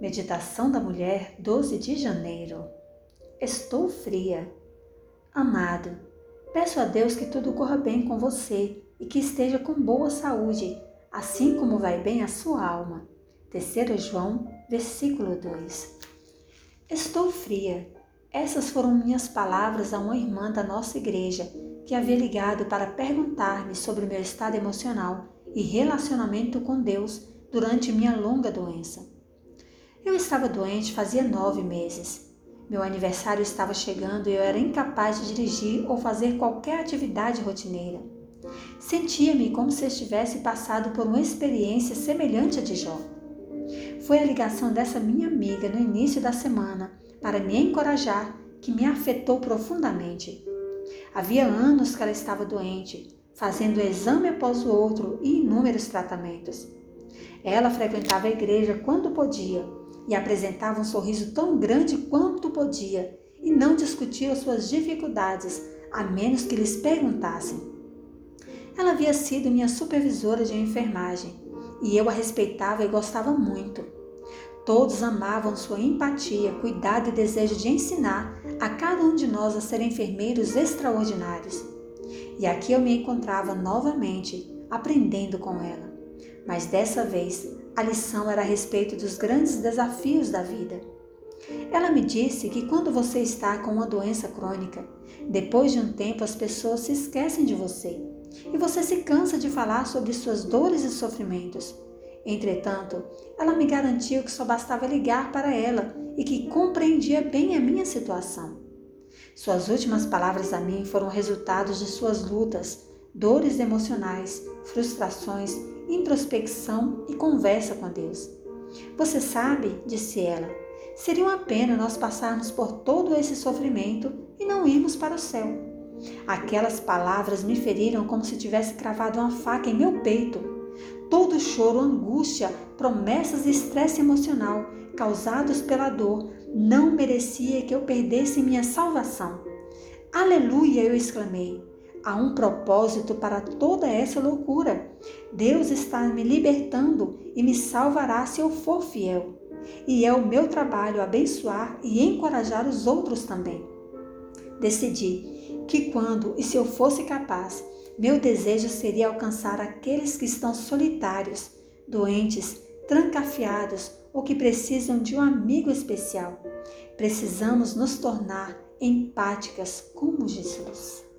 Meditação da Mulher, 12 de janeiro. Estou fria. Amado, peço a Deus que tudo corra bem com você e que esteja com boa saúde, assim como vai bem a sua alma. 3 João, versículo 2. Estou fria. Essas foram minhas palavras a uma irmã da nossa igreja que havia ligado para perguntar-me sobre o meu estado emocional e relacionamento com Deus durante minha longa doença. Eu estava doente fazia nove meses. Meu aniversário estava chegando e eu era incapaz de dirigir ou fazer qualquer atividade rotineira. Sentia-me como se estivesse passado por uma experiência semelhante à de Jó. Foi a ligação dessa minha amiga no início da semana para me encorajar que me afetou profundamente. Havia anos que ela estava doente, fazendo exame após o outro e inúmeros tratamentos. Ela frequentava a igreja quando podia e apresentava um sorriso tão grande quanto podia e não discutia suas dificuldades, a menos que lhes perguntassem. Ela havia sido minha supervisora de enfermagem e eu a respeitava e gostava muito. Todos amavam sua empatia, cuidado e desejo de ensinar a cada um de nós a ser enfermeiros extraordinários. E aqui eu me encontrava novamente aprendendo com ela. Mas dessa vez a lição era a respeito dos grandes desafios da vida. Ela me disse que quando você está com uma doença crônica, depois de um tempo as pessoas se esquecem de você e você se cansa de falar sobre suas dores e sofrimentos. Entretanto, ela me garantiu que só bastava ligar para ela e que compreendia bem a minha situação. Suas últimas palavras a mim foram resultados de suas lutas, dores emocionais, frustrações introspecção e conversa com Deus. Você sabe, disse ela, seria uma pena nós passarmos por todo esse sofrimento e não irmos para o céu. Aquelas palavras me feriram como se tivesse cravado uma faca em meu peito. Todo choro, angústia, promessas e estresse emocional causados pela dor não merecia que eu perdesse minha salvação. Aleluia! eu exclamei. Há um propósito para toda essa loucura. Deus está me libertando e me salvará se eu for fiel. E é o meu trabalho abençoar e encorajar os outros também. Decidi que quando e se eu fosse capaz, meu desejo seria alcançar aqueles que estão solitários, doentes, trancafiados ou que precisam de um amigo especial. Precisamos nos tornar empáticas como Jesus.